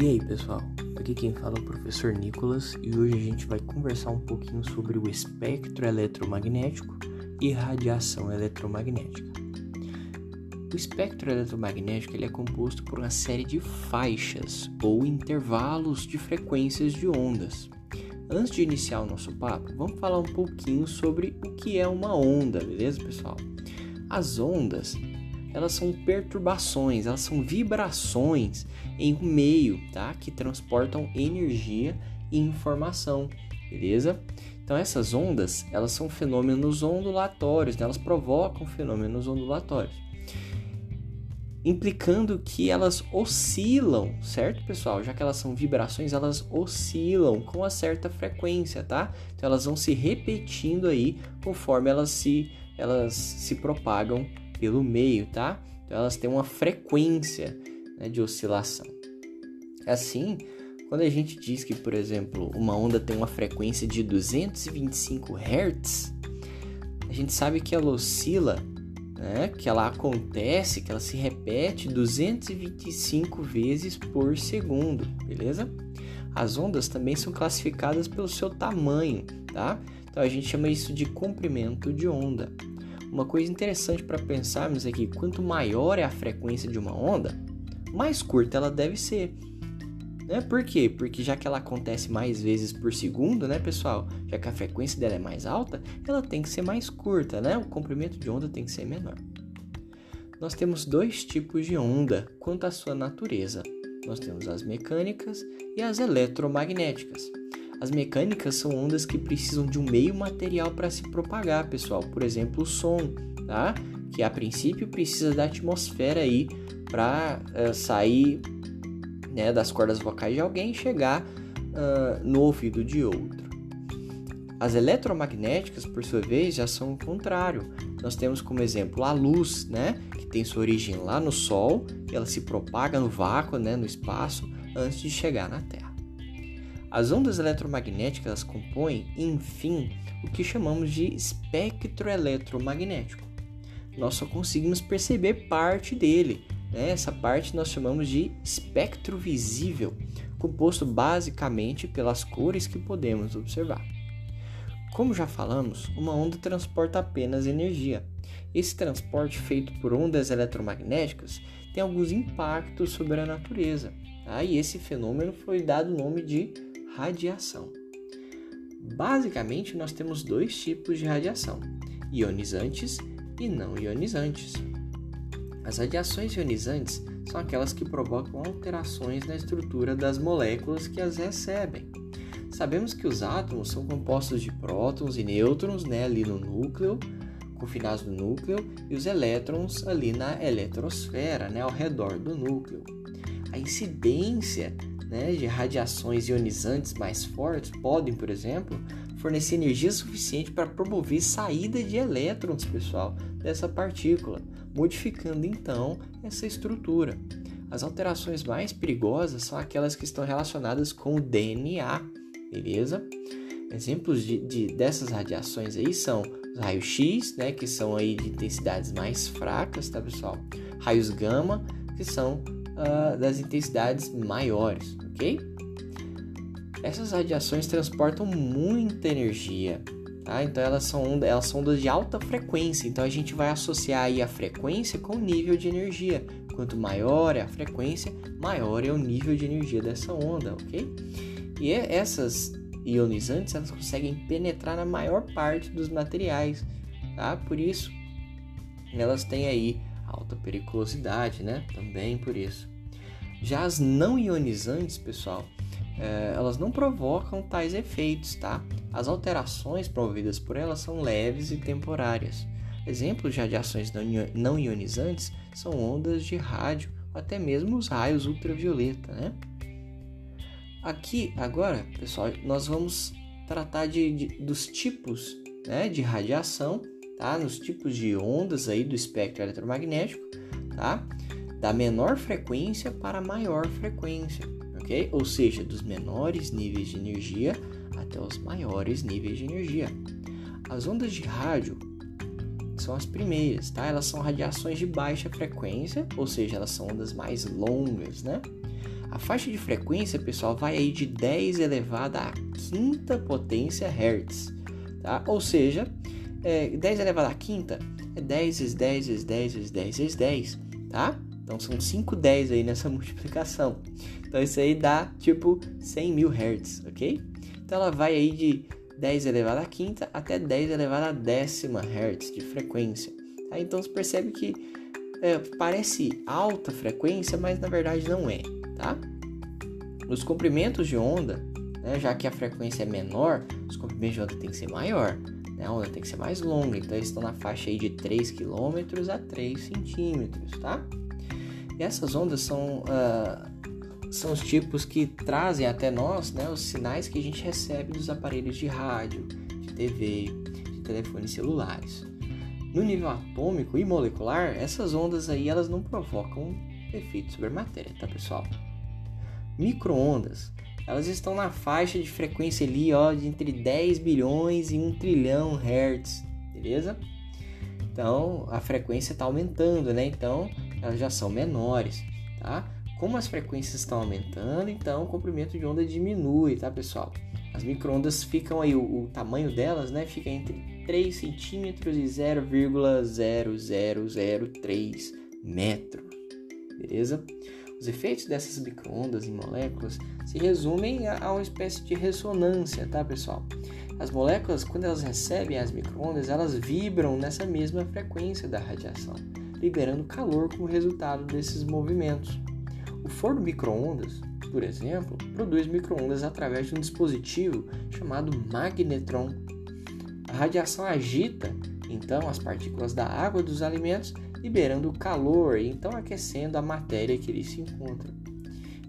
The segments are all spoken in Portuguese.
E aí pessoal, aqui quem fala é o professor Nicolas e hoje a gente vai conversar um pouquinho sobre o espectro eletromagnético e radiação eletromagnética. O espectro eletromagnético ele é composto por uma série de faixas ou intervalos de frequências de ondas. Antes de iniciar o nosso papo, vamos falar um pouquinho sobre o que é uma onda, beleza, pessoal? As ondas elas são perturbações, elas são vibrações em um meio, tá? Que transportam energia e informação, beleza? Então essas ondas, elas são fenômenos ondulatórios, né? elas provocam fenômenos ondulatórios. Implicando que elas oscilam, certo, pessoal? Já que elas são vibrações, elas oscilam com uma certa frequência, tá? Então elas vão se repetindo aí conforme elas se, elas se propagam pelo meio, tá? Então elas têm uma frequência né, de oscilação. Assim, quando a gente diz que, por exemplo, uma onda tem uma frequência de 225 Hz, a gente sabe que ela oscila, né, que ela acontece, que ela se repete 225 vezes por segundo, beleza? As ondas também são classificadas pelo seu tamanho, tá? Então a gente chama isso de comprimento de onda. Uma coisa interessante para pensarmos é que quanto maior é a frequência de uma onda, mais curta ela deve ser. Né? Por quê? Porque já que ela acontece mais vezes por segundo, né, pessoal? Já que a frequência dela é mais alta, ela tem que ser mais curta, né? O comprimento de onda tem que ser menor. Nós temos dois tipos de onda quanto à sua natureza. Nós temos as mecânicas e as eletromagnéticas. As mecânicas são ondas que precisam de um meio material para se propagar, pessoal. Por exemplo, o som, tá? Que a princípio precisa da atmosfera aí para uh, eh, sair né, das cordas vocais de alguém e chegar uh, no ouvido de outro. As eletromagnéticas, por sua vez, já são o contrário. Nós temos como exemplo a luz, né, que tem sua origem lá no Sol, ela se propaga no vácuo, né, no espaço, antes de chegar na Terra. As ondas eletromagnéticas compõem, enfim, o que chamamos de espectro eletromagnético. Nós só conseguimos perceber parte dele. Né? Essa parte nós chamamos de espectro visível, composto basicamente pelas cores que podemos observar. Como já falamos, uma onda transporta apenas energia. Esse transporte feito por ondas eletromagnéticas tem alguns impactos sobre a natureza. Tá? E esse fenômeno foi dado o nome de radiação. Basicamente, nós temos dois tipos de radiação: ionizantes e não ionizantes. As radiações ionizantes são aquelas que provocam alterações na estrutura das moléculas que as recebem. Sabemos que os átomos são compostos de prótons e nêutrons né, ali no núcleo, confinados no núcleo, e os elétrons ali na eletrosfera, né, ao redor do núcleo. A incidência né, de radiações ionizantes mais fortes podem, por exemplo, fornecer energia suficiente para promover saída de elétrons, pessoal, dessa partícula, modificando então essa estrutura. As alterações mais perigosas são aquelas que estão relacionadas com o DNA, beleza? Exemplos de, de dessas radiações aí são os raios X, né, que são aí de intensidades mais fracas, tá pessoal? Raios gama, que são uh, das intensidades maiores, ok? Essas radiações transportam muita energia, tá? Então elas são, elas são ondas de alta frequência, então a gente vai associar aí a frequência com o nível de energia. Quanto maior é a frequência, maior é o nível de energia dessa onda, ok? E é, essas ionizantes elas conseguem penetrar na maior parte dos materiais, tá? Por isso elas têm aí alta periculosidade, né? Também por isso. Já as não ionizantes, pessoal, é, elas não provocam tais efeitos, tá? As alterações promovidas por elas são leves e temporárias. Exemplos de radiações não ionizantes são ondas de rádio, até mesmo os raios ultravioleta, né? Aqui, agora, pessoal, nós vamos tratar de, de dos tipos né, de radiação tá? Nos tipos de ondas aí do espectro eletromagnético, tá? Da menor frequência para maior frequência, ok? Ou seja, dos menores níveis de energia até os maiores níveis de energia. As ondas de rádio são as primeiras, tá? Elas são radiações de baixa frequência, ou seja, elas são ondas mais longas, né? A faixa de frequência, pessoal, vai aí de 10 elevado à quinta potência Hertz, tá? Ou seja, é, 10 elevado à quinta é 10 vezes 10 vezes 10 vezes 10 vezes 10, tá? Então são 5 10 aí nessa multiplicação. Então isso aí dá tipo 100 mil Hertz, ok? Então ela vai aí de 10 elevado à quinta até 10 elevado à décima Hertz de frequência. Tá? Então você percebe que é, parece alta frequência, mas na verdade não é. Tá? Os comprimentos de onda, né, já que a frequência é menor, os comprimentos de onda tem que ser maior. Né? A onda tem que ser mais longa, então eles estão na faixa aí de 3 km a 3 centímetros. Tá? E essas ondas são uh, são os tipos que trazem até nós né, os sinais que a gente recebe dos aparelhos de rádio, de TV, de telefones celulares. No nível atômico e molecular, essas ondas aí elas não provocam efeito sobre a matéria, tá pessoal? Microondas, elas estão na faixa de frequência ali, ó, de entre 10 bilhões e 1 trilhão hertz, beleza? Então, a frequência está aumentando, né? Então, elas já são menores, tá? Como as frequências estão aumentando, então o comprimento de onda diminui, tá pessoal? As microondas ficam aí, o, o tamanho delas, né, fica entre 3 centímetros e 0,0003 metros, beleza? Os efeitos dessas microondas em moléculas se resumem a, uma espécie de ressonância, tá pessoal? As moléculas, quando elas recebem as microondas, elas vibram nessa mesma frequência da radiação, liberando calor como resultado desses movimentos. O forno microondas, por exemplo, produz microondas através de um dispositivo chamado magnetron. A radiação agita então as partículas da água dos alimentos, liberando calor e então aquecendo a matéria que eles se encontram.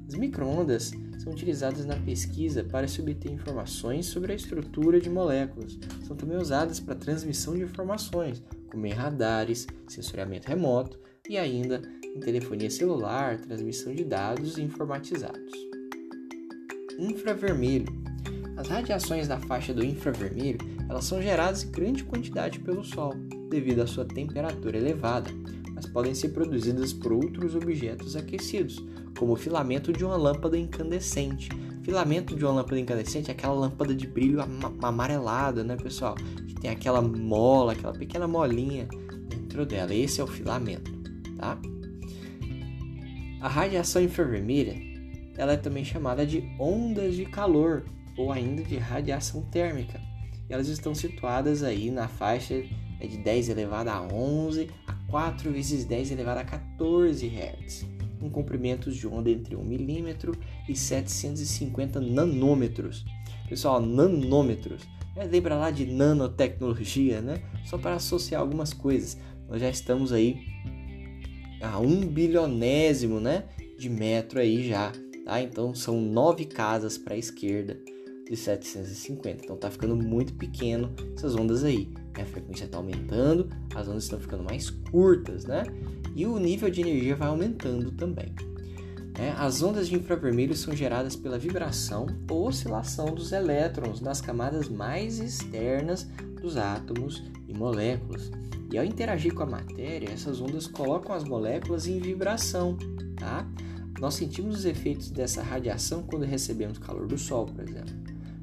As microondas são utilizadas na pesquisa para se obter informações sobre a estrutura de moléculas. São também usadas para transmissão de informações, como em radares, sensoriamento remoto e ainda em telefonia celular, transmissão de dados informatizados. Infravermelho. As radiações da faixa do infravermelho elas são geradas em grande quantidade pelo Sol, devido à sua temperatura elevada, mas podem ser produzidas por outros objetos aquecidos, como o filamento de uma lâmpada incandescente. Filamento de uma lâmpada incandescente é aquela lâmpada de brilho amarelado, né, pessoal? Que tem aquela mola, aquela pequena molinha dentro dela. Esse é o filamento, tá? A radiação infravermelha ela é também chamada de ondas de calor ou ainda de radiação térmica. Elas estão situadas aí na faixa de 10 elevado a 11 a 4 vezes 10 elevado a 14 Hz, com comprimentos de onda entre 1 milímetro e 750 nanômetros. Pessoal, nanômetros. É, lembra lá de nanotecnologia, né? Só para associar algumas coisas. Nós já estamos aí a um bilionésimo né, de metro aí já, tá? Então são nove casas para a esquerda de 750. Então tá ficando muito pequeno essas ondas aí. A frequência está aumentando, as ondas estão ficando mais curtas, né? E o nível de energia vai aumentando também. É, as ondas de infravermelho são geradas pela vibração ou oscilação dos elétrons nas camadas mais externas dos átomos e moléculas. E ao interagir com a matéria, essas ondas colocam as moléculas em vibração, tá? Nós sentimos os efeitos dessa radiação quando recebemos calor do Sol, por exemplo.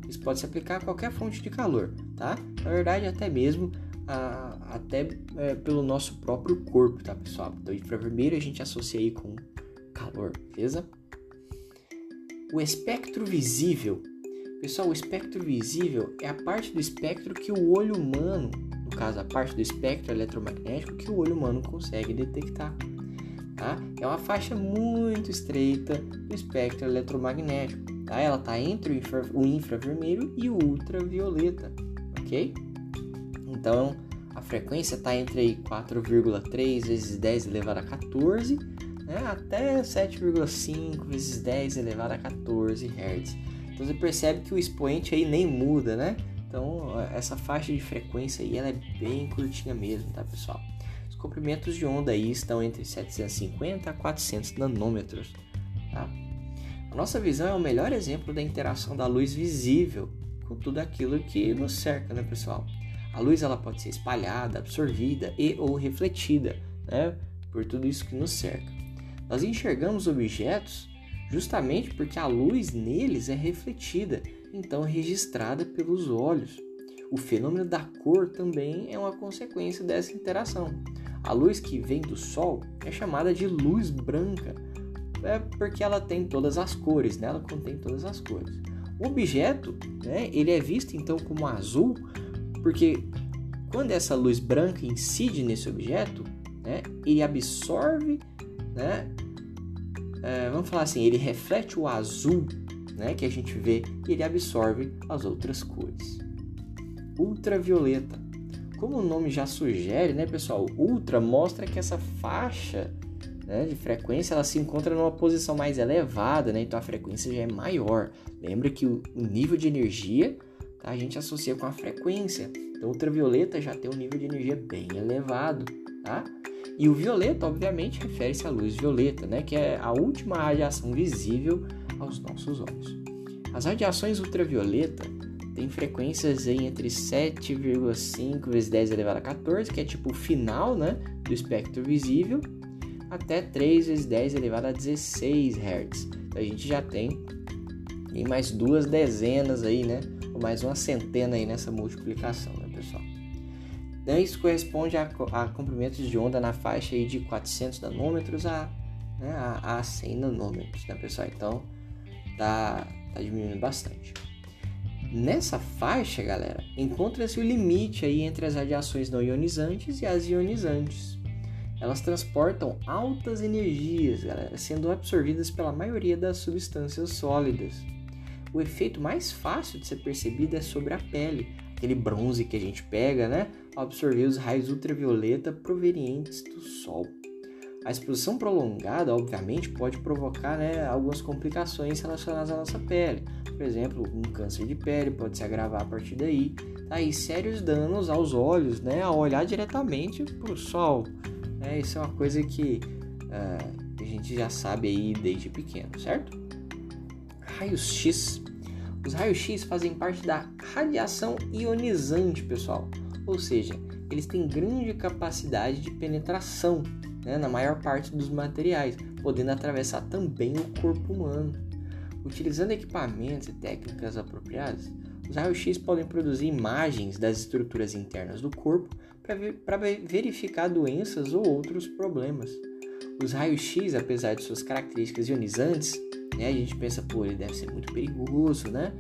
Isso pode se aplicar a qualquer fonte de calor, tá? Na verdade, até mesmo a, até é, pelo nosso próprio corpo, tá, pessoal? Então, infravermelho a gente associa aí com calor, beleza? O espectro visível. Pessoal, o espectro visível é a parte do espectro que o olho humano no caso a parte do espectro eletromagnético que o olho humano consegue detectar. Tá? É uma faixa muito estreita do espectro eletromagnético. Tá? Ela está entre o, infra, o infravermelho e o ultravioleta, ok? Então a frequência está entre 4,3 vezes 10 elevado a 14 né? até 7,5 vezes 10 elevado a 14 Hz. Então você percebe que o expoente aí nem muda, né? Então, essa faixa de frequência aí ela é bem curtinha mesmo, tá, pessoal? Os comprimentos de onda aí estão entre 750 a 400 nanômetros, tá? A nossa visão é o melhor exemplo da interação da luz visível com tudo aquilo que nos cerca, né, pessoal? A luz ela pode ser espalhada, absorvida e ou refletida, né, por tudo isso que nos cerca. Nós enxergamos objetos justamente porque a luz neles é refletida, então registrada pelos olhos. O fenômeno da cor também é uma consequência dessa interação. A luz que vem do Sol é chamada de luz branca, é porque ela tem todas as cores, né? ela contém todas as cores. O objeto, né, ele é visto então como azul, porque quando essa luz branca incide nesse objeto, né, ele absorve, né, é, vamos falar assim, ele reflete o azul né, que a gente vê e ele absorve as outras cores. Ultravioleta. Como o nome já sugere, né, pessoal? Ultra mostra que essa faixa né, de frequência ela se encontra numa posição mais elevada, né, então a frequência já é maior. Lembra que o, nível de energia tá, a gente associa com a frequência. Então, ultravioleta já tem um nível de energia bem elevado, tá? E o violeta, obviamente, refere-se à luz violeta, né, que é a última radiação visível aos nossos olhos. As radiações ultravioleta têm frequências entre 7,5 vezes 10 elevado a 14, que é tipo o final né, do espectro visível, até 3 vezes 10 elevado a 16 Hz. Então a gente já tem, tem mais duas dezenas aí, né? Ou mais uma centena aí nessa multiplicação, né, pessoal? Então, isso corresponde a, a, comprimentos de onda na faixa aí de 400 nanômetros a, né, a, a 100 nanômetros, né, pessoal? Então, tá, tá diminuindo bastante. Nessa faixa, galera, encontra-se o limite aí entre as radiações não ionizantes e as ionizantes. Elas transportam altas energias, galera, sendo absorvidas pela maioria das substâncias sólidas. O efeito mais fácil de ser percebido é sobre a pele, aquele bronze que a gente pega, né, ao absorver os raios ultravioleta provenientes do sol. A exposição prolongada, obviamente, pode provocar né, algumas complicações relacionadas à nossa pele. Por exemplo, um câncer de pele pode se agravar a partir daí. Tá? E sérios danos aos olhos, né, ao olhar diretamente para o sol. É, isso é uma coisa que uh, a gente já sabe aí desde pequeno, certo? Raios X. Os raios X fazem parte da radiação ionizante, pessoal. Ou seja, eles têm grande capacidade de penetração né, na maior parte dos materiais, podendo atravessar também o corpo humano. Utilizando equipamentos e técnicas apropriadas, os raios-x podem produzir imagens das estruturas internas do corpo para verificar doenças ou outros problemas. Os raios-x, apesar de suas características ionizantes, né, a gente pensa, pô, ele deve ser muito perigoso, né?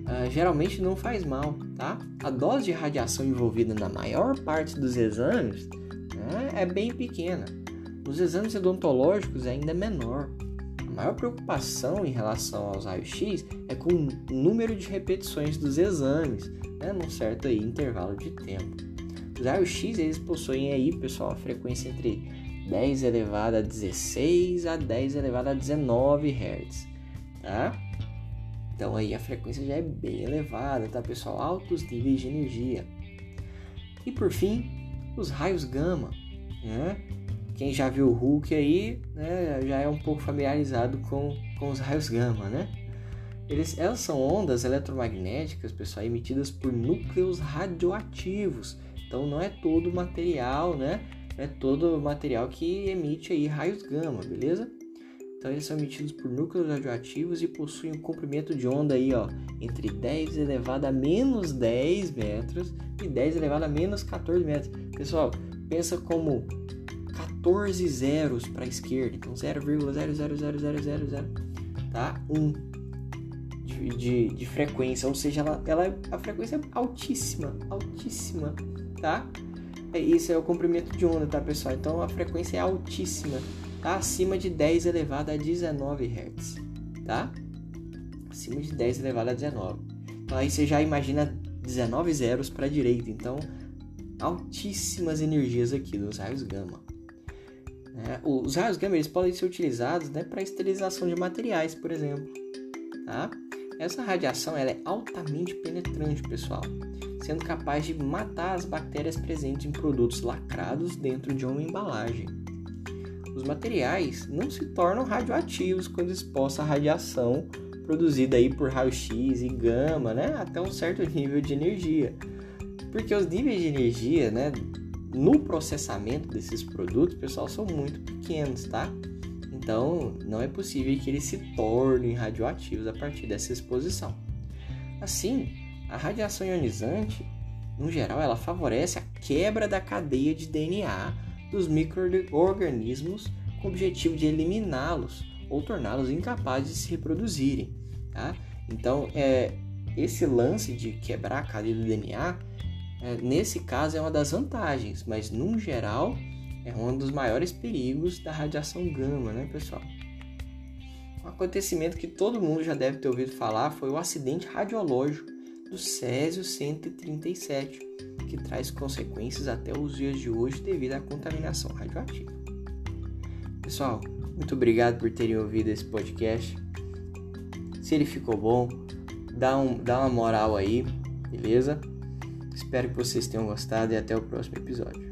Uh, geralmente não faz mal, tá? A dose de radiação envolvida na maior parte dos exames né, é bem pequena, nos exames odontológicos é ainda menor. A maior preocupação em relação aos raios-x é com o número de repetições dos exames, né, num certo aí, intervalo de tempo. Os raios-x eles possuem aí, pessoal, a frequência entre 10 elevado a 16 a 10 elevado a 19 Hz, tá? Então aí a frequência já é bem elevada, tá, pessoal? Altos níveis de energia. E por fim, os raios gama, né? quem já viu o Hulk aí, né, já é um pouco familiarizado com, com os raios gama, né? Eles, elas são ondas eletromagnéticas, pessoal, emitidas por núcleos radioativos. Então não é todo material, né? É todo material que emite aí raios gama, beleza? Então eles são emitidos por núcleos radioativos e possuem um comprimento de onda aí, ó, entre 10 elevado a menos 10 metros e 10 elevado a menos 14 metros. Pessoal, pensa como 14 zeros para a esquerda, então 0,00000, tá? 1 de, de, de, frequência, ou seja, ela, ela, a frequência é altíssima, altíssima, tá? É, isso é o comprimento de onda, tá, pessoal? Então a frequência é altíssima, tá? Acima de 10 elevado a 19 Hz, tá? Acima de 10 elevado a 19. Então aí você já imagina 19 zeros para a direita, então altíssimas energias aqui dos raios gama. É, os raios gama eles podem ser utilizados né, para esterilização de materiais, por exemplo. Tá? Essa radiação ela é altamente penetrante, pessoal, sendo capaz de matar as bactérias presentes em produtos lacrados dentro de uma embalagem. Os materiais não se tornam radioativos quando expostos à radiação produzida aí por raio-x e gama, né, até um certo nível de energia. Porque os níveis de energia, né, no processamento desses produtos, pessoal, são muito pequenos, tá? Então, não é possível que eles se tornem radioativos a partir dessa exposição. Assim, a radiação ionizante, no geral, ela favorece a quebra da cadeia de DNA dos microorganismos com o objetivo de eliminá-los ou torná-los incapazes de se reproduzirem. Tá? Então, é, esse lance de quebrar a cadeia do DNA, é, nesse caso, é uma das vantagens, mas, no geral, é um dos maiores perigos da radiação gama, né, pessoal? Um acontecimento que todo mundo já deve ter ouvido falar foi o acidente radiológico do Césio 137, que traz consequências até os dias de hoje devido à contaminação radioativa. Pessoal, muito obrigado por terem ouvido esse podcast. Se ele ficou bom, dá, um, dá uma moral aí, beleza? Espero que vocês tenham gostado e até o próximo episódio.